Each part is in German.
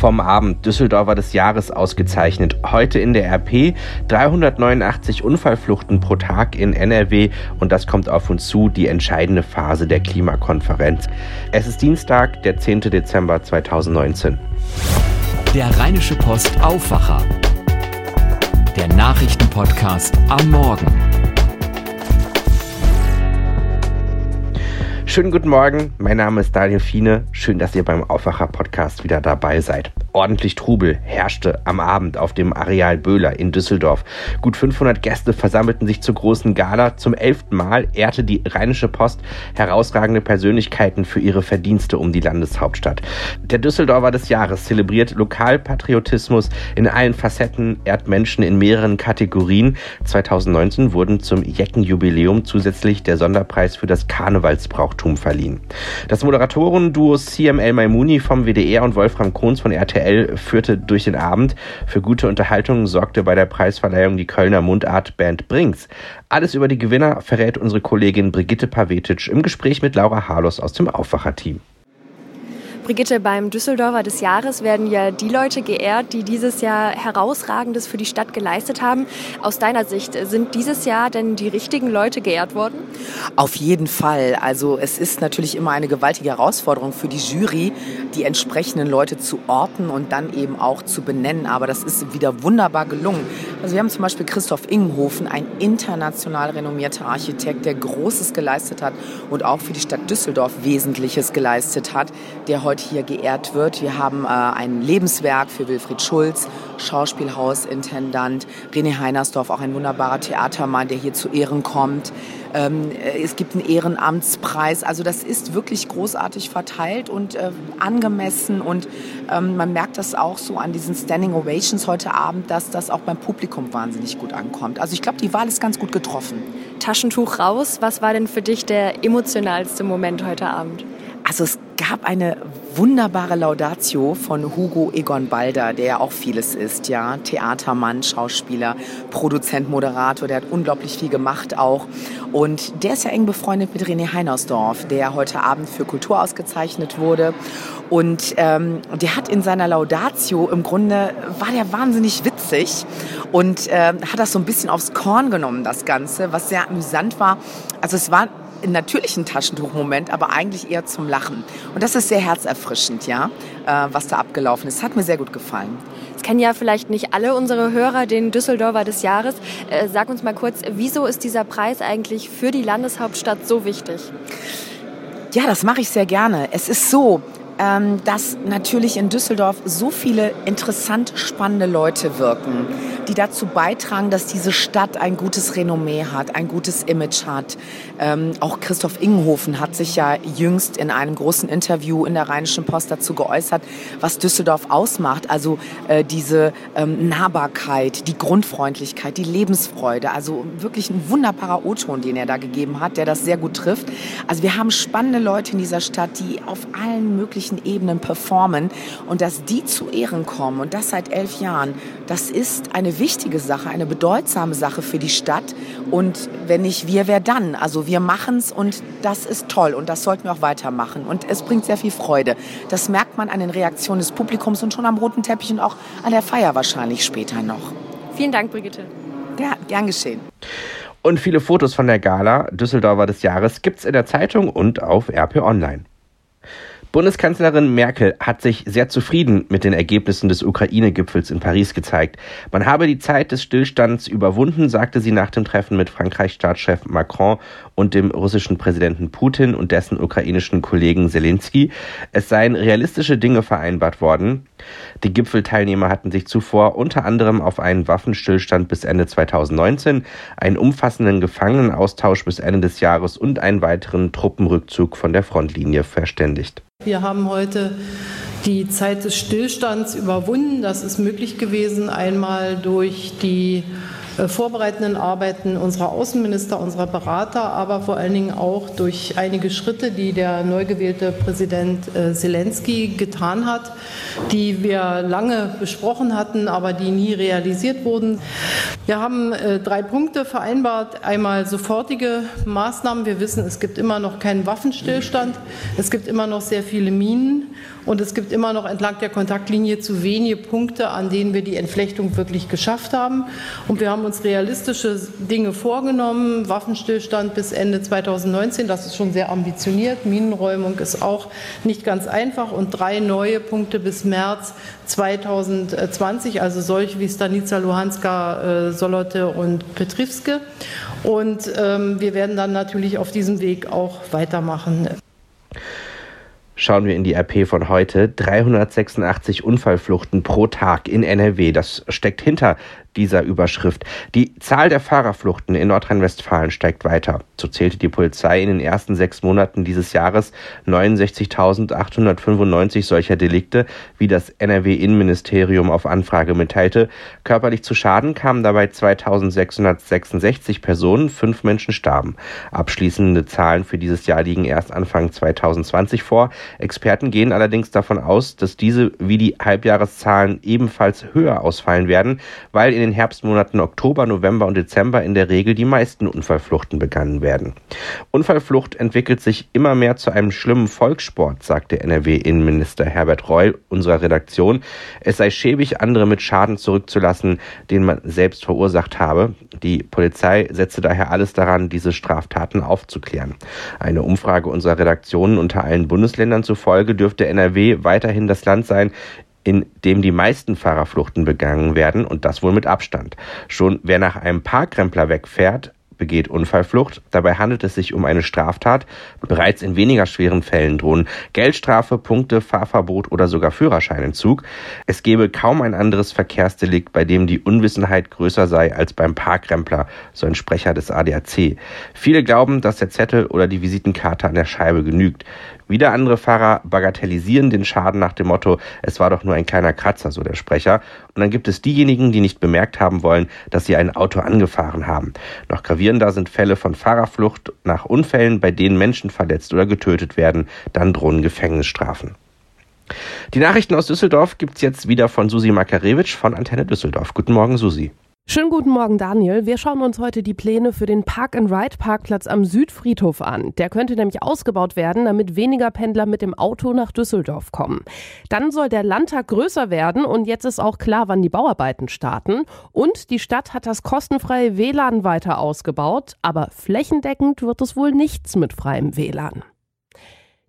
vom Abend Düsseldorfer des Jahres ausgezeichnet. Heute in der RP 389 Unfallfluchten pro Tag in NRW und das kommt auf uns zu, die entscheidende Phase der Klimakonferenz. Es ist Dienstag, der 10. Dezember 2019. Der Rheinische Post Aufwacher. Der Nachrichtenpodcast am Morgen. Schönen guten Morgen, mein Name ist Daniel Fiene. Schön, dass ihr beim Aufwacher-Podcast wieder dabei seid. Ordentlich Trubel herrschte am Abend auf dem Areal Böhler in Düsseldorf. Gut 500 Gäste versammelten sich zur großen Gala. Zum elften Mal ehrte die Rheinische Post herausragende Persönlichkeiten für ihre Verdienste um die Landeshauptstadt. Der Düsseldorfer des Jahres zelebriert Lokalpatriotismus in allen Facetten, ehrt Menschen in mehreren Kategorien. 2019 wurden zum Jeckenjubiläum zusätzlich der Sonderpreis für das Karnevalsbrauchtum verliehen. Das Moderatorenduo CML Maimuni vom WDR und Wolfram Kohns von RTL führte durch den Abend. Für gute Unterhaltung sorgte bei der Preisverleihung die Kölner Mundartband Brinks. Alles über die Gewinner verrät unsere Kollegin Brigitte Pavetic im Gespräch mit Laura Harlos aus dem Aufwacherteam. Brigitte, beim Düsseldorfer des Jahres werden ja die Leute geehrt, die dieses Jahr herausragendes für die Stadt geleistet haben. Aus deiner Sicht, sind dieses Jahr denn die richtigen Leute geehrt worden? Auf jeden Fall. Also es ist natürlich immer eine gewaltige Herausforderung für die Jury, die entsprechenden Leute zu orten und dann eben auch zu benennen. Aber das ist wieder wunderbar gelungen. Also wir haben zum Beispiel Christoph Ingenhofen, ein international renommierter Architekt, der Großes geleistet hat und auch für die Stadt Düsseldorf Wesentliches geleistet hat, der heute hier geehrt wird. Wir haben äh, ein Lebenswerk für Wilfried Schulz, Schauspielhausintendant, René Heinersdorf, auch ein wunderbarer Theatermann, der hier zu Ehren kommt. Ähm, äh, es gibt einen Ehrenamtspreis. Also das ist wirklich großartig verteilt und äh, angemessen. Und ähm, man merkt das auch so an diesen Standing Ovations heute Abend, dass das auch beim Publikum wahnsinnig gut ankommt. Also ich glaube, die Wahl ist ganz gut getroffen. Taschentuch raus. Was war denn für dich der emotionalste Moment heute Abend? Also es gab eine wunderbare Laudatio von Hugo Egon Balder, der ja auch vieles ist, ja, Theatermann, Schauspieler, Produzent, Moderator, der hat unglaublich viel gemacht auch. Und der ist ja eng befreundet mit René Heinersdorf, der heute Abend für Kultur ausgezeichnet wurde. Und ähm, der hat in seiner Laudatio im Grunde war der wahnsinnig witzig und äh, hat das so ein bisschen aufs Korn genommen, das Ganze, was sehr amüsant war. Also es war einen natürlichen Taschentuchmoment, aber eigentlich eher zum Lachen. Und das ist sehr herzerfrischend, ja, äh, was da abgelaufen ist. Hat mir sehr gut gefallen. Es kennen ja vielleicht nicht alle unsere Hörer den Düsseldorfer des Jahres. Äh, sag uns mal kurz, wieso ist dieser Preis eigentlich für die Landeshauptstadt so wichtig? Ja, das mache ich sehr gerne. Es ist so, ähm, dass natürlich in Düsseldorf so viele interessant spannende Leute wirken, die dazu beitragen, dass diese Stadt ein gutes Renommee hat, ein gutes Image hat. Ähm, auch Christoph Ingenhofen hat sich ja jüngst in einem großen Interview in der Rheinischen Post dazu geäußert, was Düsseldorf ausmacht. Also äh, diese ähm, Nahbarkeit, die Grundfreundlichkeit, die Lebensfreude. Also wirklich ein wunderbarer O-Ton, den er da gegeben hat, der das sehr gut trifft. Also wir haben spannende Leute in dieser Stadt, die auf allen möglichen Ebenen performen und dass die zu Ehren kommen und das seit elf Jahren, das ist eine wichtige Sache, eine bedeutsame Sache für die Stadt und wenn nicht wir, wer dann? Also wir machen es und das ist toll und das sollten wir auch weitermachen und es bringt sehr viel Freude. Das merkt man an den Reaktionen des Publikums und schon am roten Teppich und auch an der Feier wahrscheinlich später noch. Vielen Dank, Brigitte. Ja, gern geschehen. Und viele Fotos von der Gala Düsseldorfer des Jahres gibt's in der Zeitung und auf RP Online. Bundeskanzlerin Merkel hat sich sehr zufrieden mit den Ergebnissen des Ukraine-Gipfels in Paris gezeigt. Man habe die Zeit des Stillstands überwunden, sagte sie nach dem Treffen mit Frankreichs Staatschef Macron und dem russischen Präsidenten Putin und dessen ukrainischen Kollegen Zelensky. Es seien realistische Dinge vereinbart worden. Die Gipfelteilnehmer hatten sich zuvor unter anderem auf einen Waffenstillstand bis Ende 2019, einen umfassenden Gefangenenaustausch bis Ende des Jahres und einen weiteren Truppenrückzug von der Frontlinie verständigt. Wir haben heute die Zeit des Stillstands überwunden. Das ist möglich gewesen, einmal durch die vorbereitenden Arbeiten unserer Außenminister, unserer Berater, aber vor allen Dingen auch durch einige Schritte, die der neu gewählte Präsident äh, Zelensky getan hat, die wir lange besprochen hatten, aber die nie realisiert wurden. Wir haben äh, drei Punkte vereinbart. Einmal sofortige Maßnahmen. Wir wissen, es gibt immer noch keinen Waffenstillstand. Es gibt immer noch sehr viele Minen. Und es gibt immer noch entlang der Kontaktlinie zu wenige Punkte, an denen wir die Entflechtung wirklich geschafft haben. Und wir haben uns realistische Dinge vorgenommen. Waffenstillstand bis Ende 2019, das ist schon sehr ambitioniert. Minenräumung ist auch nicht ganz einfach. Und drei neue Punkte bis März 2020, also solche wie Stanica, Luhanska, äh, Solote und Petrivske. Und ähm, wir werden dann natürlich auf diesem Weg auch weitermachen. Schauen wir in die RP von heute. 386 Unfallfluchten pro Tag in NRW. Das steckt hinter dieser Überschrift. Die Zahl der Fahrerfluchten in Nordrhein-Westfalen steigt weiter. So zählte die Polizei in den ersten sechs Monaten dieses Jahres 69.895 solcher Delikte, wie das NRW-Innenministerium auf Anfrage mitteilte. Körperlich zu Schaden kamen dabei 2.666 Personen, fünf Menschen starben. Abschließende Zahlen für dieses Jahr liegen erst Anfang 2020 vor. Experten gehen allerdings davon aus, dass diese wie die Halbjahreszahlen ebenfalls höher ausfallen werden, weil in den Herbstmonaten Oktober, November und Dezember in der Regel die meisten Unfallfluchten begangen werden. Unfallflucht entwickelt sich immer mehr zu einem schlimmen Volkssport, sagte NRW-Innenminister Herbert Reul unserer Redaktion. Es sei schäbig, andere mit Schaden zurückzulassen, den man selbst verursacht habe. Die Polizei setze daher alles daran, diese Straftaten aufzuklären. Eine Umfrage unserer Redaktionen unter allen Bundesländern zufolge dürfte NRW weiterhin das Land sein, in dem die meisten Fahrerfluchten begangen werden und das wohl mit Abstand. Schon wer nach einem Parkrempler wegfährt, begeht Unfallflucht. Dabei handelt es sich um eine Straftat. Bereits in weniger schweren Fällen drohen Geldstrafe, Punkte, Fahrverbot oder sogar Führerscheinentzug. Es gäbe kaum ein anderes Verkehrsdelikt, bei dem die Unwissenheit größer sei als beim Parkrempler, so ein Sprecher des ADAC. Viele glauben, dass der Zettel oder die Visitenkarte an der Scheibe genügt. Wieder andere Fahrer bagatellisieren den Schaden nach dem Motto, es war doch nur ein kleiner Kratzer, so der Sprecher. Und dann gibt es diejenigen, die nicht bemerkt haben wollen, dass sie ein Auto angefahren haben. Noch gravierender sind Fälle von Fahrerflucht nach Unfällen, bei denen Menschen verletzt oder getötet werden. Dann drohen Gefängnisstrafen. Die Nachrichten aus Düsseldorf gibt's jetzt wieder von Susi Makarewitsch von Antenne Düsseldorf. Guten Morgen, Susi. Schönen guten Morgen, Daniel. Wir schauen uns heute die Pläne für den Park-and-Ride-Parkplatz am Südfriedhof an. Der könnte nämlich ausgebaut werden, damit weniger Pendler mit dem Auto nach Düsseldorf kommen. Dann soll der Landtag größer werden und jetzt ist auch klar, wann die Bauarbeiten starten. Und die Stadt hat das kostenfreie WLAN weiter ausgebaut, aber flächendeckend wird es wohl nichts mit freiem WLAN.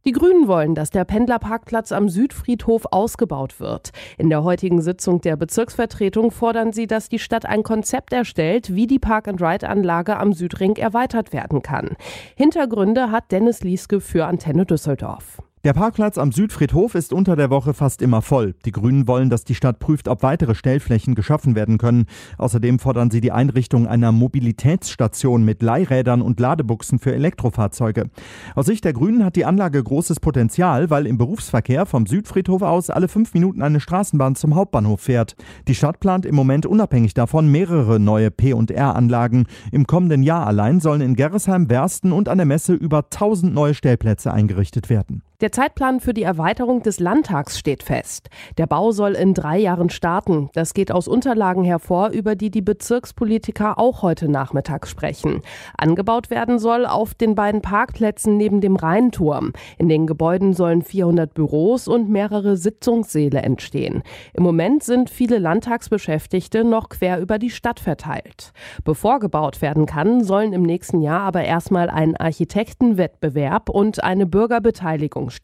Die Grünen wollen, dass der Pendlerparkplatz am Südfriedhof ausgebaut wird. In der heutigen Sitzung der Bezirksvertretung fordern sie, dass die Stadt ein Konzept erstellt, wie die Park-and-Ride-Anlage am Südring erweitert werden kann. Hintergründe hat Dennis Lieske für Antenne Düsseldorf. Der Parkplatz am Südfriedhof ist unter der Woche fast immer voll. Die Grünen wollen, dass die Stadt prüft, ob weitere Stellflächen geschaffen werden können. Außerdem fordern sie die Einrichtung einer Mobilitätsstation mit Leihrädern und Ladebuchsen für Elektrofahrzeuge. Aus Sicht der Grünen hat die Anlage großes Potenzial, weil im Berufsverkehr vom Südfriedhof aus alle fünf Minuten eine Straßenbahn zum Hauptbahnhof fährt. Die Stadt plant im Moment unabhängig davon mehrere neue P&R-Anlagen. Im kommenden Jahr allein sollen in Gerresheim, Wersten und an der Messe über 1000 neue Stellplätze eingerichtet werden. Der Zeitplan für die Erweiterung des Landtags steht fest. Der Bau soll in drei Jahren starten. Das geht aus Unterlagen hervor, über die die Bezirkspolitiker auch heute Nachmittag sprechen. Angebaut werden soll auf den beiden Parkplätzen neben dem Rheinturm. In den Gebäuden sollen 400 Büros und mehrere Sitzungssäle entstehen. Im Moment sind viele Landtagsbeschäftigte noch quer über die Stadt verteilt. Bevor gebaut werden kann, sollen im nächsten Jahr aber erstmal ein Architektenwettbewerb und eine Bürgerbeteiligung stattfinden.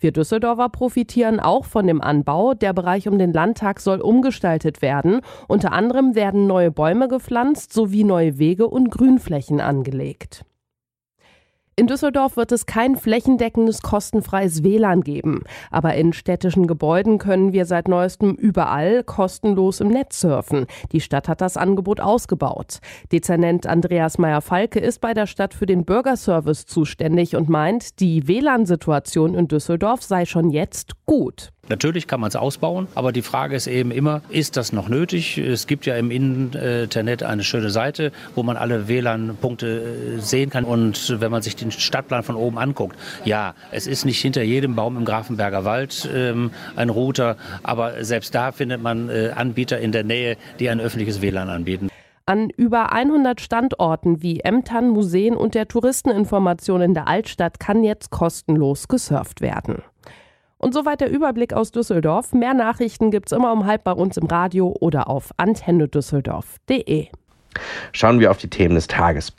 Wir Düsseldorfer profitieren auch von dem Anbau. Der Bereich um den Landtag soll umgestaltet werden. Unter anderem werden neue Bäume gepflanzt sowie neue Wege und Grünflächen angelegt. In Düsseldorf wird es kein flächendeckendes kostenfreies WLAN geben, aber in städtischen Gebäuden können wir seit neuestem überall kostenlos im Netz surfen. Die Stadt hat das Angebot ausgebaut. Dezernent Andreas Meyer-Falke ist bei der Stadt für den Bürgerservice zuständig und meint, die WLAN-Situation in Düsseldorf sei schon jetzt gut. Natürlich kann man es ausbauen, aber die Frage ist eben immer, ist das noch nötig? Es gibt ja im Internet eine schöne Seite, wo man alle WLAN-Punkte äh, sehen kann. Und wenn man sich den Stadtplan von oben anguckt, ja, es ist nicht hinter jedem Baum im Grafenberger Wald ähm, ein Router, aber selbst da findet man äh, Anbieter in der Nähe, die ein öffentliches WLAN anbieten. An über 100 Standorten wie Ämtern, Museen und der Touristeninformation in der Altstadt kann jetzt kostenlos gesurft werden. Und soweit der Überblick aus Düsseldorf. Mehr Nachrichten gibt es immer um halb bei uns im Radio oder auf antennedüsseldorf.de. Schauen wir auf die Themen des Tages.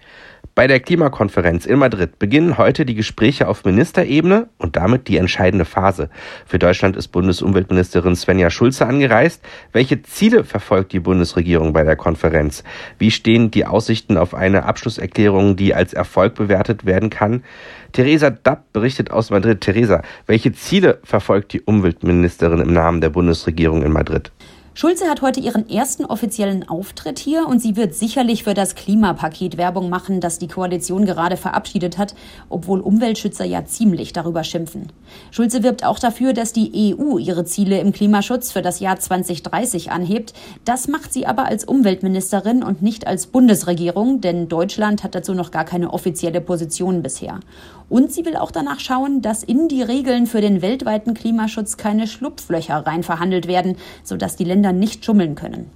Bei der Klimakonferenz in Madrid beginnen heute die Gespräche auf Ministerebene und damit die entscheidende Phase. Für Deutschland ist Bundesumweltministerin Svenja Schulze angereist. Welche Ziele verfolgt die Bundesregierung bei der Konferenz? Wie stehen die Aussichten auf eine Abschlusserklärung, die als Erfolg bewertet werden kann? Theresa Dapp berichtet aus Madrid. Theresa, welche Ziele verfolgt die Umweltministerin im Namen der Bundesregierung in Madrid? Schulze hat heute ihren ersten offiziellen Auftritt hier und sie wird sicherlich für das Klimapaket Werbung machen, das die Koalition gerade verabschiedet hat, obwohl Umweltschützer ja ziemlich darüber schimpfen. Schulze wirbt auch dafür, dass die EU ihre Ziele im Klimaschutz für das Jahr 2030 anhebt. Das macht sie aber als Umweltministerin und nicht als Bundesregierung, denn Deutschland hat dazu noch gar keine offizielle Position bisher. Und sie will auch danach schauen, dass in die Regeln für den weltweiten Klimaschutz keine Schlupflöcher rein verhandelt werden, sodass die Länder nicht schummeln können.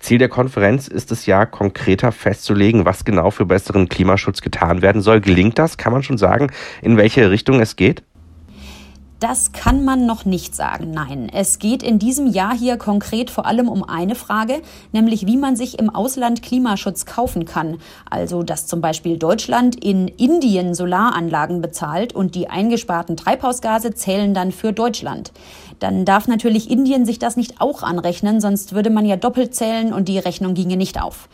Ziel der Konferenz ist es ja, konkreter festzulegen, was genau für besseren Klimaschutz getan werden soll. Gelingt das? Kann man schon sagen, in welche Richtung es geht? Das kann man noch nicht sagen, nein. Es geht in diesem Jahr hier konkret vor allem um eine Frage, nämlich wie man sich im Ausland Klimaschutz kaufen kann. Also, dass zum Beispiel Deutschland in Indien Solaranlagen bezahlt und die eingesparten Treibhausgase zählen dann für Deutschland. Dann darf natürlich Indien sich das nicht auch anrechnen, sonst würde man ja doppelt zählen und die Rechnung ginge nicht auf.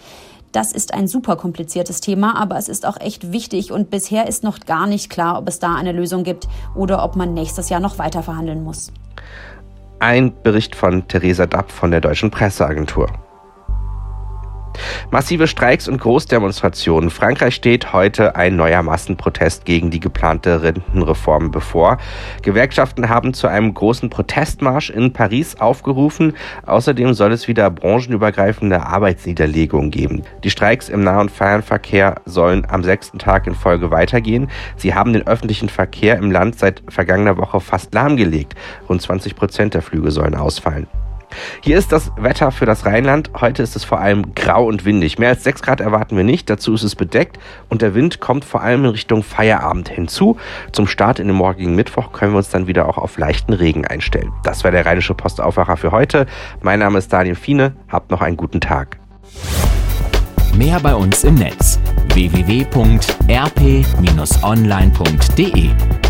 Das ist ein super kompliziertes Thema, aber es ist auch echt wichtig und bisher ist noch gar nicht klar, ob es da eine Lösung gibt oder ob man nächstes Jahr noch weiter verhandeln muss. Ein Bericht von Theresa Dapp von der Deutschen Presseagentur. Massive Streiks und Großdemonstrationen. Frankreich steht heute ein neuer Massenprotest gegen die geplante Rentenreform bevor. Gewerkschaften haben zu einem großen Protestmarsch in Paris aufgerufen. Außerdem soll es wieder branchenübergreifende Arbeitsniederlegungen geben. Die Streiks im Nah- und Fernverkehr sollen am sechsten Tag in Folge weitergehen. Sie haben den öffentlichen Verkehr im Land seit vergangener Woche fast lahmgelegt. Rund 20 Prozent der Flüge sollen ausfallen. Hier ist das Wetter für das Rheinland. Heute ist es vor allem grau und windig. Mehr als 6 Grad erwarten wir nicht. Dazu ist es bedeckt und der Wind kommt vor allem in Richtung Feierabend hinzu. Zum Start in den morgigen Mittwoch können wir uns dann wieder auch auf leichten Regen einstellen. Das war der Rheinische Postaufwacher für heute. Mein Name ist Daniel Fiene. Habt noch einen guten Tag. Mehr bei uns im Netz www.rp-online.de